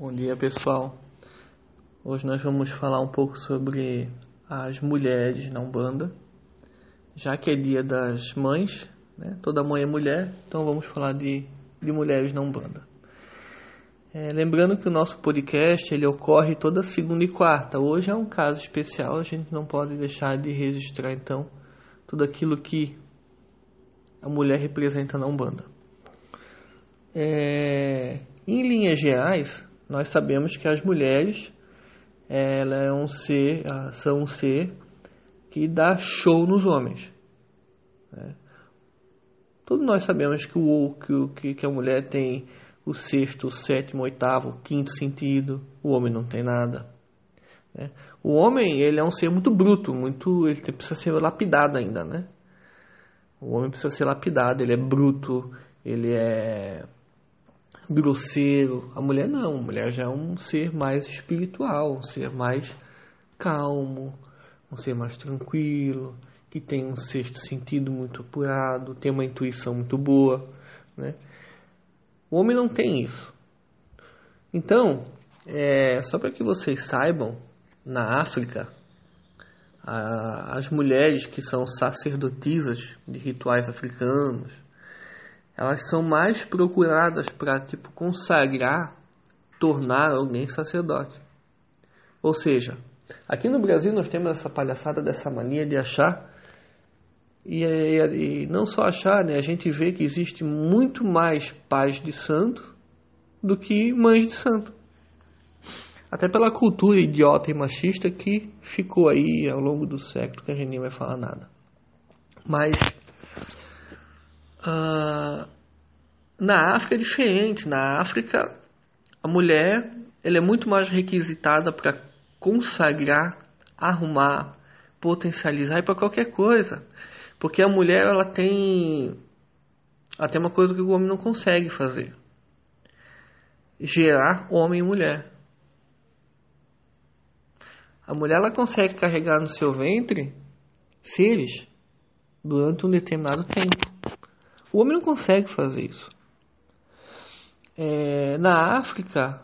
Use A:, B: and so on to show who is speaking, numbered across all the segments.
A: Bom dia pessoal. Hoje nós vamos falar um pouco sobre as mulheres na Umbanda, já que é dia das mães, né? toda mãe é mulher, então vamos falar de, de mulheres na Umbanda. É, lembrando que o nosso podcast ele ocorre toda segunda e quarta. Hoje é um caso especial, a gente não pode deixar de registrar então tudo aquilo que a mulher representa na Umbanda. É, em linhas gerais, nós sabemos que as mulheres ela é um ser, são um ser que dá show nos homens. Né? Todos nós sabemos que, o, que, que a mulher tem o sexto, o sétimo, o oitavo, o quinto sentido, o homem não tem nada. Né? O homem ele é um ser muito bruto, muito, ele precisa ser lapidado ainda, né? O homem precisa ser lapidado, ele é bruto, ele é grosseiro. A mulher não, a mulher já é um ser mais espiritual, um ser mais calmo, um ser mais tranquilo, que tem um sexto sentido muito apurado, tem uma intuição muito boa, né? O homem não tem isso. Então, é, só para que vocês saibam, na África, a, as mulheres que são sacerdotisas de rituais africanos, elas são mais procuradas para tipo consagrar, tornar alguém sacerdote. Ou seja, aqui no Brasil nós temos essa palhaçada dessa mania de achar e, e, e não só achar, né? A gente vê que existe muito mais pais de santo do que mães de santo. Até pela cultura idiota e machista que ficou aí ao longo do século, que a gente nem vai falar nada. Mas Uh, na África é diferente. Na África, a mulher ela é muito mais requisitada para consagrar, arrumar, potencializar e para qualquer coisa. Porque a mulher ela tem até uma coisa que o homem não consegue fazer: gerar homem e mulher. A mulher ela consegue carregar no seu ventre seres durante um determinado tempo. O homem não consegue fazer isso. É, na África,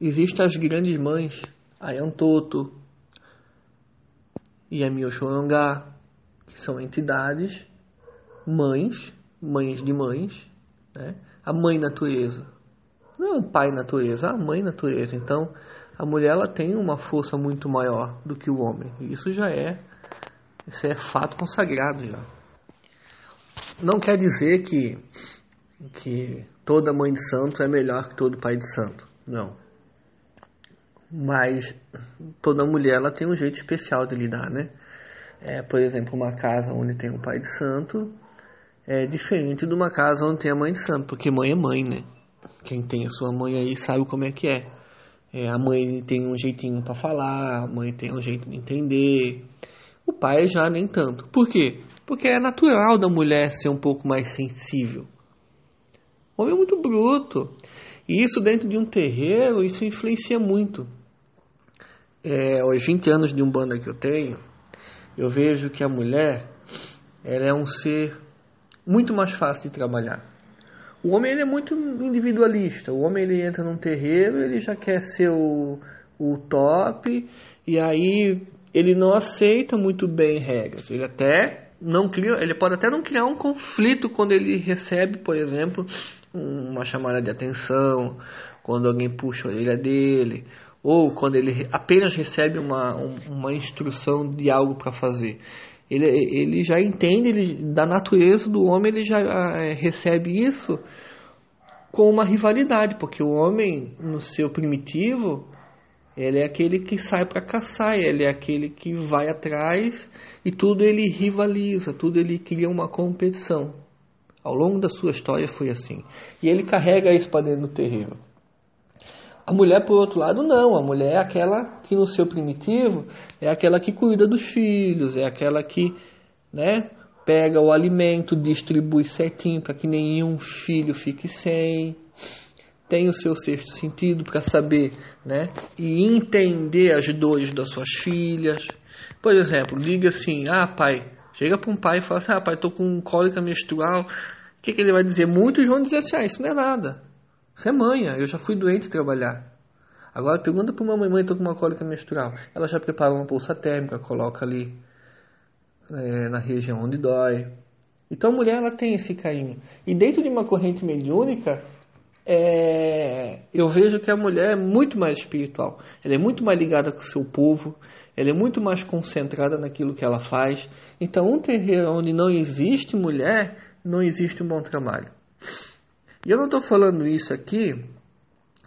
A: existem as grandes mães, a Yantoto e a Mioshorangá, que são entidades mães, mães de mães, né? a mãe natureza. Não é um pai natureza, é a mãe natureza. Então, a mulher ela tem uma força muito maior do que o homem. Isso já é, isso é fato consagrado já não quer dizer que, que toda mãe de santo é melhor que todo pai de santo. Não. Mas toda mulher ela tem um jeito especial de lidar, né? É, por exemplo, uma casa onde tem um pai de santo é diferente de uma casa onde tem a mãe de santo, porque mãe é mãe, né? Quem tem a sua mãe aí sabe como é que é. é a mãe tem um jeitinho para falar, a mãe tem um jeito de entender. O pai já nem tanto. Por quê? Porque é natural da mulher ser um pouco mais sensível. O homem é muito bruto. E isso dentro de um terreiro, isso influencia muito. É, aos 20 anos de umbanda que eu tenho, eu vejo que a mulher ela é um ser muito mais fácil de trabalhar. O homem ele é muito individualista. O homem ele entra num terreiro, ele já quer ser o, o top, e aí ele não aceita muito bem regras. Ele até não cria, ele pode até não criar um conflito quando ele recebe, por exemplo, uma chamada de atenção, quando alguém puxa a orelha dele, ou quando ele apenas recebe uma, uma instrução de algo para fazer. Ele, ele já entende ele, da natureza do homem, ele já é, recebe isso com uma rivalidade, porque o homem, no seu primitivo, ele é aquele que sai para caçar, ele é aquele que vai atrás e tudo ele rivaliza, tudo ele cria uma competição. Ao longo da sua história foi assim. E ele carrega isso para dentro do terreiro. A mulher, por outro lado, não. A mulher é aquela que, no seu primitivo, é aquela que cuida dos filhos, é aquela que né, pega o alimento, distribui certinho para que nenhum filho fique sem tem o seu sexto sentido para saber né, e entender as dores das suas filhas. Por exemplo, liga assim: Ah, pai, chega para um pai e fala assim: Ah, pai, estou com cólica menstrual. O que, que ele vai dizer? Muitos vão dizer assim: Ah, isso não é nada. Isso é manha. Eu já fui doente trabalhar. Agora pergunta para uma mãe, estou com uma cólica menstrual. Ela já prepara uma bolsa térmica, coloca ali é, na região onde dói. Então a mulher ela tem esse carinho. E dentro de uma corrente mediúnica, é, eu vejo que a mulher é muito mais espiritual. Ela é muito mais ligada com o seu povo. Ela é muito mais concentrada naquilo que ela faz. Então um terreiro onde não existe mulher, não existe um bom trabalho. E eu não estou falando isso aqui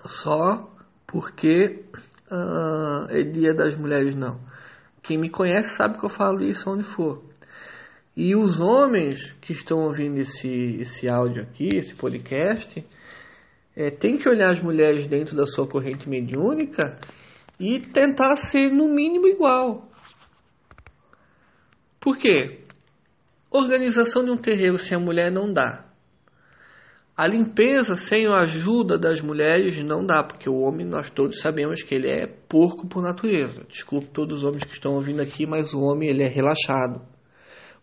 A: só porque uh, é dia das mulheres, não. Quem me conhece sabe que eu falo isso onde for. E os homens que estão ouvindo esse, esse áudio aqui, esse podcast, é, tem que olhar as mulheres dentro da sua corrente mediúnica e tentar ser no mínimo igual. Por quê? Organização de um terreiro sem a mulher não dá. A limpeza sem a ajuda das mulheres não dá, porque o homem, nós todos sabemos que ele é porco por natureza. Desculpe todos os homens que estão ouvindo aqui, mas o homem ele é relaxado.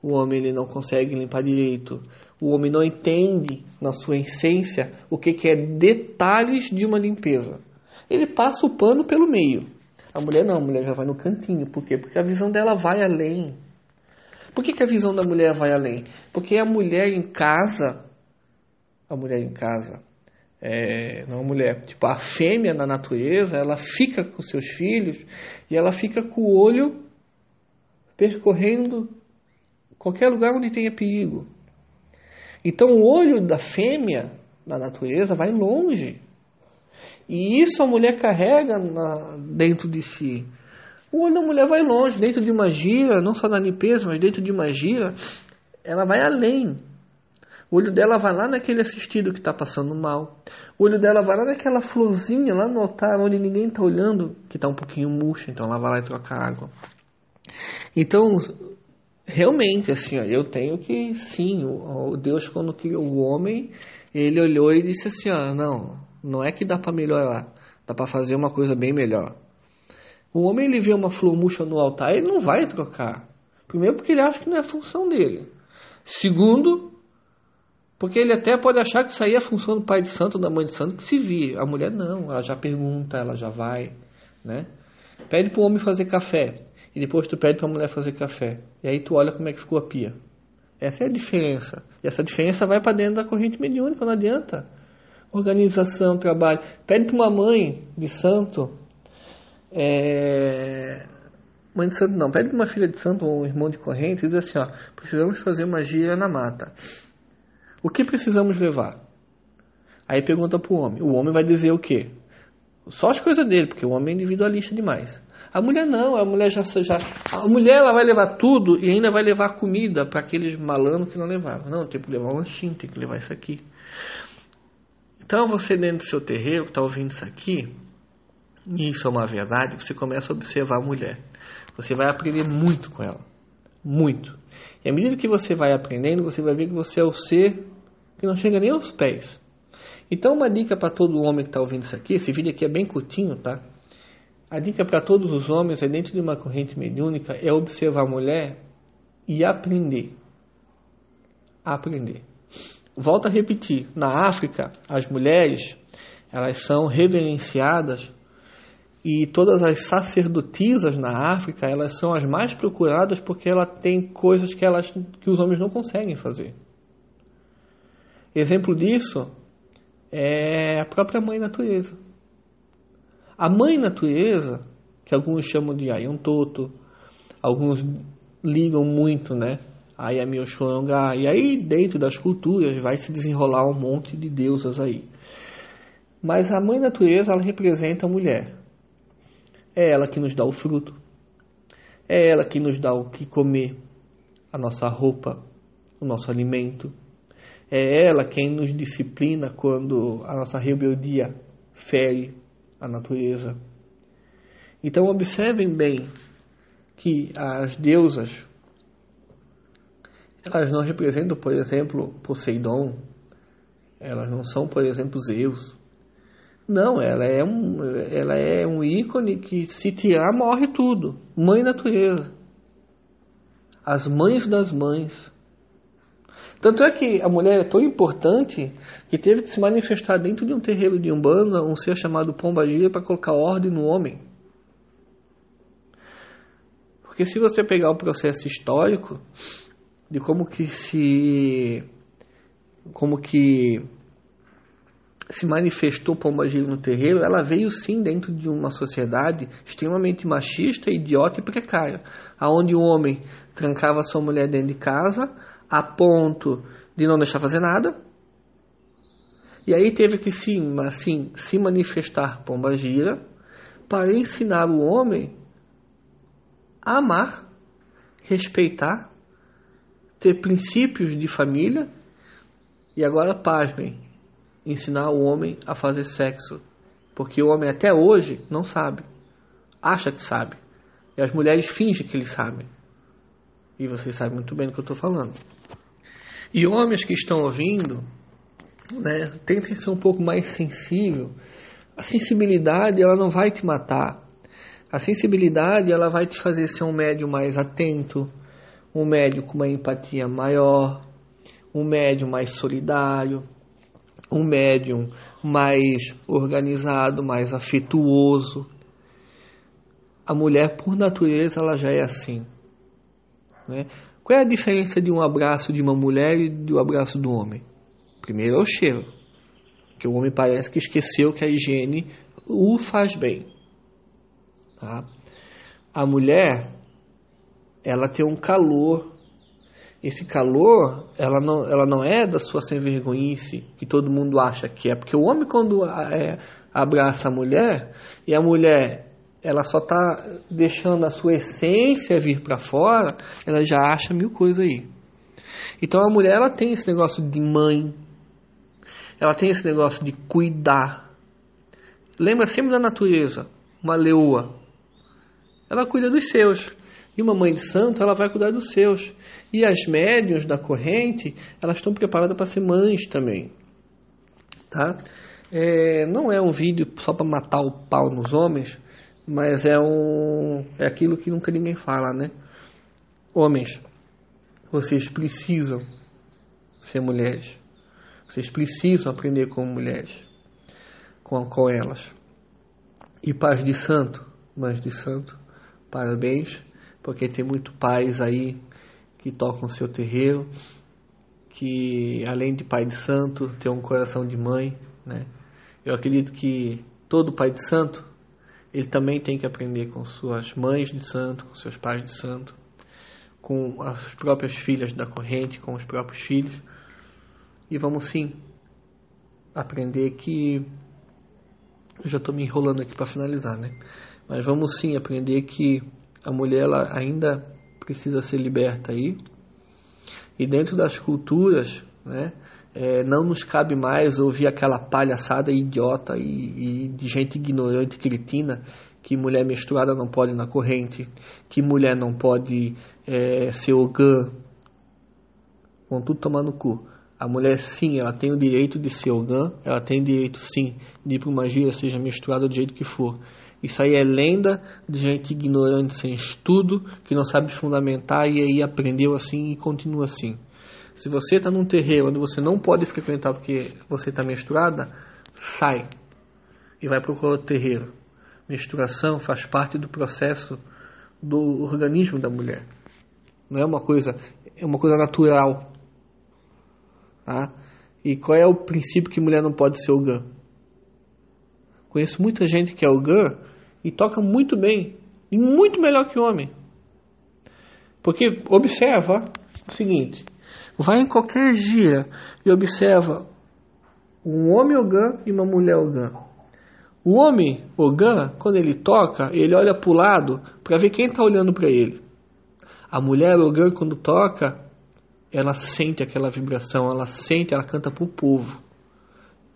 A: O homem ele não consegue limpar direito. O homem não entende, na sua essência, o que, que é detalhes de uma limpeza. Ele passa o pano pelo meio. A mulher não, a mulher já vai no cantinho. Por quê? Porque a visão dela vai além. Por que, que a visão da mulher vai além? Porque a mulher em casa a mulher em casa. É, não a mulher, tipo a fêmea na natureza, ela fica com seus filhos e ela fica com o olho percorrendo qualquer lugar onde tenha perigo. Então o olho da fêmea na natureza vai longe. E isso a mulher carrega na, dentro de si. O olho da mulher vai longe, dentro de uma gira, não só na limpeza, mas dentro de uma gira, ela vai além. O olho dela vai lá naquele assistido que está passando mal. O olho dela vai lá naquela florzinha lá no altar onde ninguém está olhando, que está um pouquinho murcha, então ela vai lá e troca água. Então, realmente, assim, ó, eu tenho que, sim, o, Deus quando criou o homem, ele olhou e disse assim, ó, não, não é que dá para melhorar, dá para fazer uma coisa bem melhor. O homem ele vê uma flor murcha no altar, ele não vai trocar. Primeiro porque ele acha que não é função dele. Segundo, porque ele até pode achar que isso aí é função do pai de santo, da mãe de santo, que se vire. A mulher não, ela já pergunta, ela já vai, né? Pede para o homem fazer café. E depois tu pede para a mulher fazer café. E aí tu olha como é que ficou a pia. Essa é a diferença. E essa diferença vai para dentro da corrente mediúnica, não adianta. Organização, trabalho. Pede para uma mãe de santo. É... Mãe de santo não, pede para uma filha de santo ou um irmão de corrente e diz assim, ó, precisamos fazer magia na mata. O que precisamos levar? Aí pergunta para o homem. O homem vai dizer o quê? Só as coisas dele, porque o homem é individualista demais. A mulher não, a mulher já, já a mulher ela vai levar tudo e ainda vai levar comida para aqueles malandros que não levavam. Não, tem que levar um lanchinho, tem que levar isso aqui. Então você dentro do seu terreiro, está ouvindo isso aqui, e isso é uma verdade, você começa a observar a mulher. Você vai aprender muito com ela. Muito. E à medida que você vai aprendendo, você vai ver que você é o ser que não chega nem aos pés. Então, uma dica para todo homem que está ouvindo isso aqui, esse vídeo aqui é bem curtinho, tá? A dica para todos os homens é dentro de uma corrente mediúnica é observar a mulher e aprender. Aprender. Volto a repetir, na África, as mulheres, elas são reverenciadas e todas as sacerdotisas na África, elas são as mais procuradas porque ela tem coisas que, elas, que os homens não conseguem fazer. Exemplo disso é a própria mãe natureza. A mãe natureza, que alguns chamam de Ayontoto, alguns ligam muito, né? A Yamioshwanga, e aí dentro das culturas vai se desenrolar um monte de deusas aí. Mas a mãe natureza, ela representa a mulher. É ela que nos dá o fruto. É ela que nos dá o que comer, a nossa roupa, o nosso alimento. É ela quem nos disciplina quando a nossa rebeldia fere a natureza. Então observem bem que as deusas elas não representam, por exemplo, Poseidon, elas não são, por exemplo, Zeus, não, ela é um, ela é um ícone que se tirar morre tudo. Mãe natureza. As mães das mães. Tanto é que a mulher é tão importante que teve que se manifestar dentro de um terreiro de Umbanda, um ser chamado Pombagira, para colocar ordem no homem. Porque se você pegar o processo histórico de como que se como que se manifestou Pombagira no terreiro, ela veio sim dentro de uma sociedade extremamente machista, idiota e precária, aonde o homem trancava sua mulher dentro de casa a ponto de não deixar fazer nada. E aí teve que sim, assim, se manifestar Pombagira para ensinar o homem a amar, respeitar, ter princípios de família e agora, pasmem, ensinar o homem a fazer sexo. Porque o homem até hoje não sabe. Acha que sabe. E as mulheres fingem que eles sabem. E vocês sabem muito bem do que eu estou falando. E homens que estão ouvindo, né, tentem ser um pouco mais sensível. A sensibilidade, ela não vai te matar. A sensibilidade, ela vai te fazer ser um médium mais atento, um médium com uma empatia maior, um médium mais solidário, um médium mais organizado, mais afetuoso. A mulher, por natureza, ela já é assim. Né? Qual é a diferença de um abraço de uma mulher e do abraço do homem? Primeiro é o cheiro, que o homem parece que esqueceu que a higiene o faz bem. Tá? A mulher, ela tem um calor esse calor, ela não, ela não é da sua sem vergonhice, que todo mundo acha que é. Porque o homem, quando é, abraça a mulher, e a mulher ela só está deixando a sua essência vir para fora, ela já acha mil coisas aí. Então a mulher ela tem esse negócio de mãe, ela tem esse negócio de cuidar. Lembra sempre da natureza, uma leoa. Ela cuida dos seus. E uma mãe de santo, ela vai cuidar dos seus. E as médiuns da corrente, elas estão preparadas para ser mães também. Tá? É, não é um vídeo só para matar o pau nos homens, mas é um é aquilo que nunca ninguém fala, né? Homens, vocês precisam ser mulheres. Vocês precisam aprender como mulheres, com, com elas. E paz de santo, mães de santo, parabéns, porque tem muito pais aí que tocam seu terreiro, que além de pai de santo, tem um coração de mãe, né? Eu acredito que todo pai de santo, ele também tem que aprender com suas mães de santo, com seus pais de santo, com as próprias filhas da corrente, com os próprios filhos. E vamos sim aprender que eu já estou me enrolando aqui para finalizar, né? Mas vamos sim aprender que a mulher ela ainda precisa ser liberta aí. E dentro das culturas, né, é, não nos cabe mais ouvir aquela palhaçada idiota e, e de gente ignorante, cretina, que mulher menstruada não pode ir na corrente, que mulher não pode é, ser ogã. Vão tudo tomar no cu. A mulher, sim, ela tem o direito de ser ogã, ela tem o direito, sim, de ir para uma gira, seja menstruada do jeito que for. Isso aí é lenda de gente ignorante sem estudo, que não sabe fundamentar e aí aprendeu assim e continua assim. Se você está num terreiro onde você não pode frequentar porque você está menstruada, sai e vai procurar outro terreiro. Menstruação faz parte do processo do organismo da mulher. Não é uma coisa, é uma coisa natural. Tá? E qual é o princípio que mulher não pode ser ogã? Conheço muita gente que é ogã e toca muito bem, e muito melhor que homem. Porque observa o seguinte: vai em qualquer dia e observa um homem ogã e uma mulher ogã. O homem ogã, quando ele toca, ele olha para o lado para ver quem está olhando para ele. A mulher ogã, quando toca, ela sente aquela vibração, ela sente, ela canta para o povo.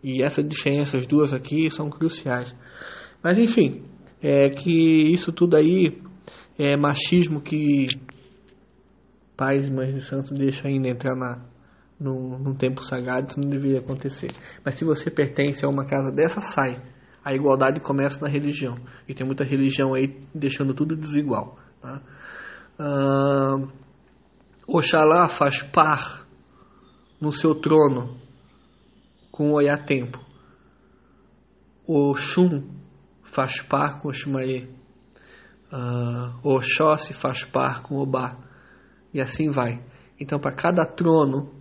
A: E essa diferença, as duas aqui, são cruciais. Mas enfim, é que isso tudo aí é machismo que pais e mães de santos deixam ainda entrar na, num, num tempo sagrado, isso não deveria acontecer. Mas se você pertence a uma casa dessa, sai. A igualdade começa na religião. E tem muita religião aí deixando tudo desigual. Tá? Oxalá faz par no seu trono com o olhar tempo. O Oxum faz par com o Xumaê. Uh, Oxóssi faz par com Obá. E assim vai. Então, para cada trono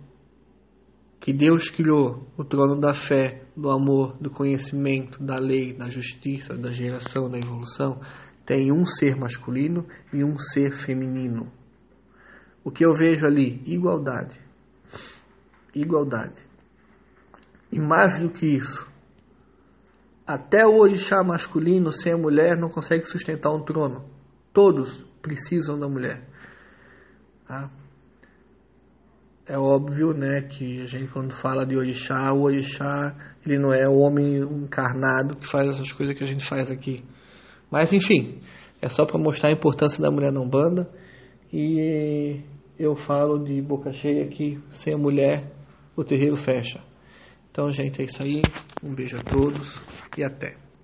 A: que Deus criou, o trono da fé, do amor, do conhecimento, da lei, da justiça, da geração, da evolução, tem um ser masculino e um ser feminino. O que eu vejo ali? Igualdade. Igualdade. E mais do que isso, até o orixá masculino sem a mulher não consegue sustentar um trono. Todos precisam da mulher. Tá? É óbvio, né, que a gente quando fala de orixá, o orixá ele não é o homem encarnado que faz essas coisas que a gente faz aqui. Mas enfim, é só para mostrar a importância da mulher na Umbanda e eu falo de boca cheia que sem a mulher o terreiro fecha. Então, gente, é isso aí. Um beijo a todos e até.